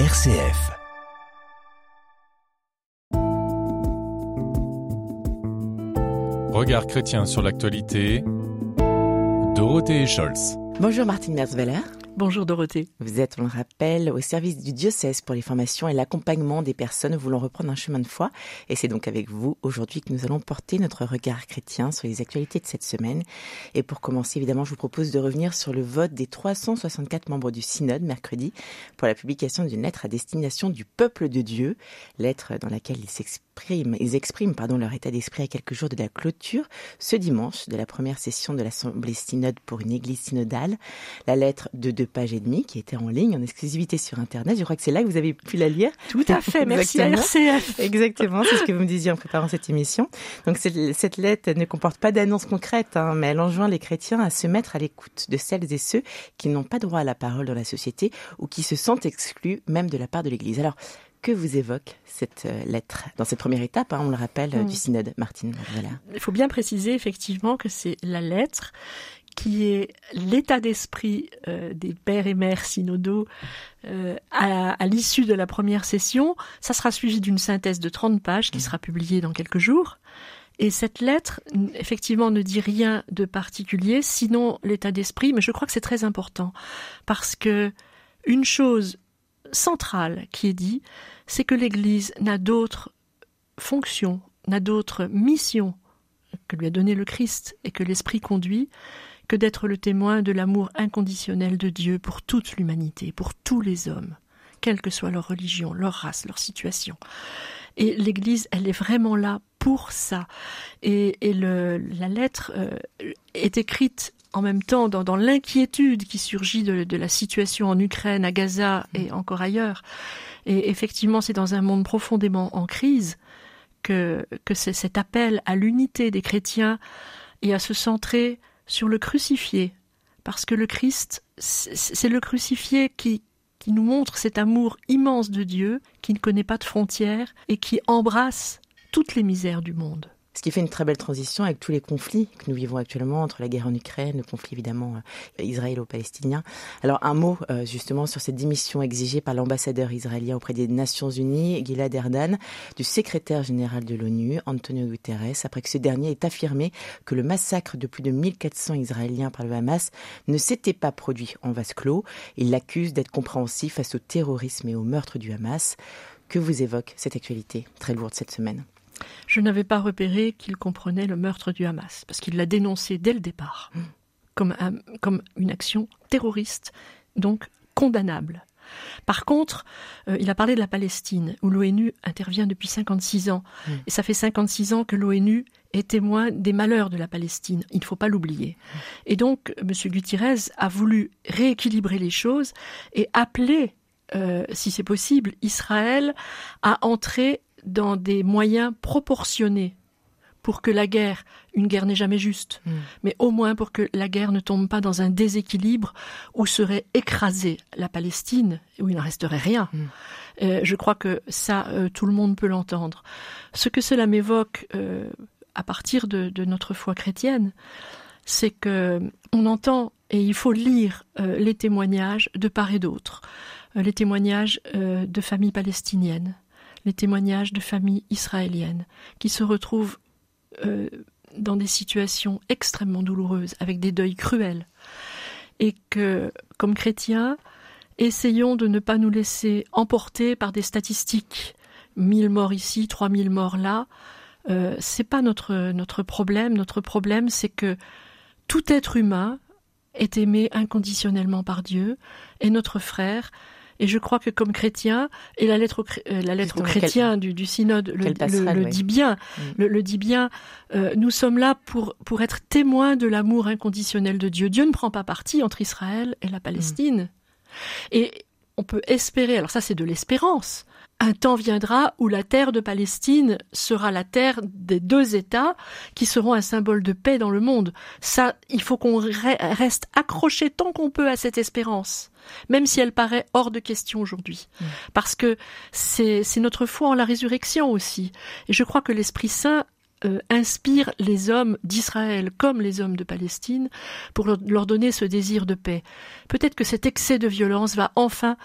RCF. Regard chrétien sur l'actualité. Dorothée Scholz. Bonjour Martine Merzweller. Bonjour Dorothée. Vous êtes, on le rappelle, au service du diocèse pour les formations et l'accompagnement des personnes voulant reprendre un chemin de foi. Et c'est donc avec vous aujourd'hui que nous allons porter notre regard chrétien sur les actualités de cette semaine. Et pour commencer, évidemment, je vous propose de revenir sur le vote des 364 membres du synode mercredi pour la publication d'une lettre à destination du peuple de Dieu, lettre dans laquelle ils ils expriment pardon, leur état d'esprit à quelques jours de la clôture, ce dimanche, de la première session de l'Assemblée synode pour une église synodale. La lettre de deux pages et demie qui était en ligne, en exclusivité sur Internet. Je crois que c'est là que vous avez pu la lire. Tout à fait, merci à RCF. Exactement, c'est ce que vous me disiez en préparant cette émission. Donc cette lettre ne comporte pas d'annonce concrète, hein, mais elle enjoint les chrétiens à se mettre à l'écoute de celles et ceux qui n'ont pas droit à la parole dans la société ou qui se sentent exclus même de la part de l'Église. Alors, que vous évoque cette euh, lettre dans cette première étape, hein, on le rappelle, mm. du synode, Martine voilà. Il faut bien préciser effectivement que c'est la lettre qui est l'état d'esprit euh, des pères et mères synodaux euh, à, à l'issue de la première session. Ça sera suivi d'une synthèse de 30 pages qui mmh. sera publiée dans quelques jours. Et cette lettre, effectivement, ne dit rien de particulier, sinon l'état d'esprit, mais je crois que c'est très important, parce que une chose centrale qui est dit, c'est que l'Église n'a d'autre fonction, n'a d'autre mission que lui a donné le Christ et que l'Esprit conduit que d'être le témoin de l'amour inconditionnel de Dieu pour toute l'humanité, pour tous les hommes, quelle que soit leur religion, leur race, leur situation. Et l'Église, elle est vraiment là pour ça. Et, la lettre euh, est écrite en même temps dans, l'inquiétude qui surgit de, la situation en Ukraine, à Gaza et encore ailleurs. Et effectivement, c'est dans un monde profondément en crise que, que c'est cet appel à l'unité des chrétiens et à se centrer sur le crucifié, parce que le Christ, c'est le crucifié qui, qui nous montre cet amour immense de Dieu, qui ne connaît pas de frontières et qui embrasse toutes les misères du monde. Ce qui fait une très belle transition avec tous les conflits que nous vivons actuellement entre la guerre en Ukraine, le conflit évidemment euh, israélo-palestinien. Alors un mot euh, justement sur cette démission exigée par l'ambassadeur israélien auprès des Nations Unies, Gilad Erdan, du secrétaire général de l'ONU, Antonio Guterres, après que ce dernier ait affirmé que le massacre de plus de 1400 Israéliens par le Hamas ne s'était pas produit en vase clos. Il l'accuse d'être compréhensif face au terrorisme et au meurtre du Hamas. Que vous évoque cette actualité très lourde cette semaine? Je n'avais pas repéré qu'il comprenait le meurtre du Hamas, parce qu'il l'a dénoncé dès le départ hmm. comme, comme une action terroriste, donc condamnable. Par contre, euh, il a parlé de la Palestine, où l'ONU intervient depuis 56 ans. Hmm. Et ça fait 56 ans que l'ONU est témoin des malheurs de la Palestine. Il ne faut pas l'oublier. Hmm. Et donc, M. Gutiérrez a voulu rééquilibrer les choses et appeler, euh, si c'est possible, Israël à entrer dans des moyens proportionnés pour que la guerre, une guerre n'est jamais juste, hmm. mais au moins pour que la guerre ne tombe pas dans un déséquilibre où serait écrasée la Palestine, où il ne resterait rien. Hmm. Euh, je crois que ça, euh, tout le monde peut l'entendre. Ce que cela m'évoque euh, à partir de, de, notre foi chrétienne, c'est que on entend et il faut lire les témoignages de part et d'autre, les témoignages de familles palestiniennes, les témoignages de familles israéliennes qui se retrouvent euh, dans des situations extrêmement douloureuses, avec des deuils cruels, et que, comme chrétiens, essayons de ne pas nous laisser emporter par des statistiques. 1000 morts ici, 3000 morts là. Euh, c'est pas notre, notre problème. Notre problème, c'est que tout être humain est aimé inconditionnellement par Dieu, et notre frère, et je crois que comme chrétien, et la lettre, euh, la lettre aux chrétiens du, du, synode le, le, dit bien, mm. le, dit bien, euh, nous sommes là pour, pour être témoins de l'amour inconditionnel de Dieu. Dieu ne prend pas parti entre Israël et la Palestine. Mm. Et on peut espérer, alors ça c'est de l'espérance, un temps viendra où la terre de Palestine sera la terre des deux États qui seront un symbole de paix dans le monde. Ça, il faut qu'on reste accroché tant qu'on peut à cette espérance même si elle paraît hors de question aujourd'hui. Mm. Parce que c'est notre foi en la résurrection aussi. Et je crois que l'Esprit Saint euh, inspire les hommes d'Israël comme les hommes de Palestine pour leur donner ce désir de paix. Peut-être que cet excès de violence va enfin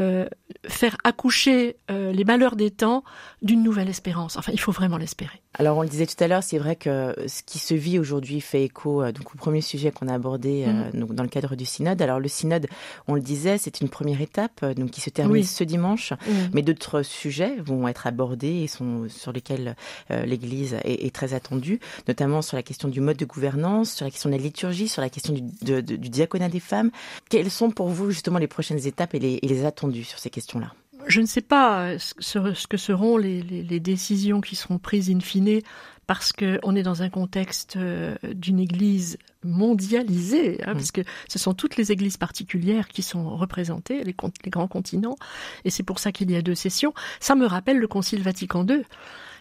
euh, faire accoucher euh, les malheurs des temps d'une nouvelle espérance. Enfin, il faut vraiment l'espérer. Alors, on le disait tout à l'heure, c'est vrai que ce qui se vit aujourd'hui fait écho euh, donc au premier sujet qu'on a abordé mm. donc dans le cadre du synode. Alors, le synode, on le disait, c'est une première étape donc qui se termine ce dimanche, mm. mais d'autres sujets vont être abordés et sont sur lesquels l'Église est, est, très attendue, notamment sur la question du mode de gouvernance, sur la question de la liturgie, sur la question du, de, du diaconat des femmes. Quelles sont pour vous justement les prochaines étapes et les, et les attendus sur ces questions-là? Je ne sais pas ce que seront les, les, décisions qui seront prises in fine parce qu'on est dans un contexte euh, d'une église mondialisée, hein, mmh. parce que ce sont toutes les églises particulières qui sont représentées, les, les grands continents, et c'est pour ça qu'il y a deux sessions. Ça me rappelle le Concile Vatican II, mmh.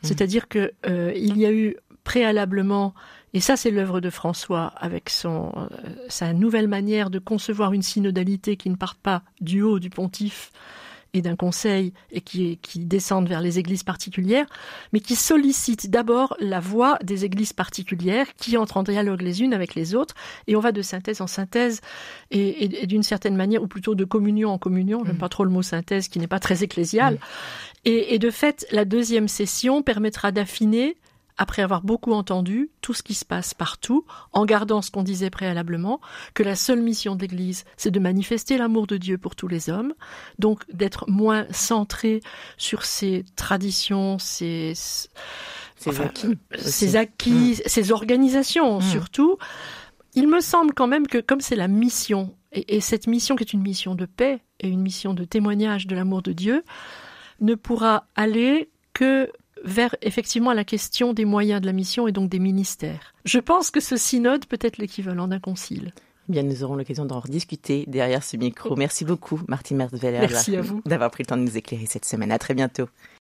c'est-à-dire que euh, il y a eu préalablement et ça, c'est l'œuvre de François avec son, euh, sa nouvelle manière de concevoir une synodalité qui ne parte pas du haut du pontife et d'un conseil et qui, qui descendent vers les églises particulières, mais qui sollicite d'abord la voix des églises particulières qui entrent en dialogue les unes avec les autres et on va de synthèse en synthèse et, et, d'une certaine manière, ou plutôt de communion en communion, j'aime mm. pas trop le mot synthèse qui n'est pas très ecclésial. Mm. Et, et de fait, la deuxième session permettra d'affiner après avoir beaucoup entendu tout ce qui se passe partout, en gardant ce qu'on disait préalablement, que la seule mission de l'Église, c'est de manifester l'amour de Dieu pour tous les hommes, donc d'être moins centré sur ses traditions, ses, ses acquis, ses, acquis mmh. ses organisations mmh. surtout. Il me semble quand même que comme c'est la mission, et, et cette mission qui est une mission de paix et une mission de témoignage de l'amour de Dieu, ne pourra aller que vers effectivement la question des moyens de la mission et donc des ministères. Je pense que ce synode peut être l'équivalent d'un concile. Eh bien, nous aurons l'occasion d'en rediscuter derrière ce micro. Merci beaucoup, Martine vous d'avoir pris le temps de nous éclairer cette semaine. À très bientôt.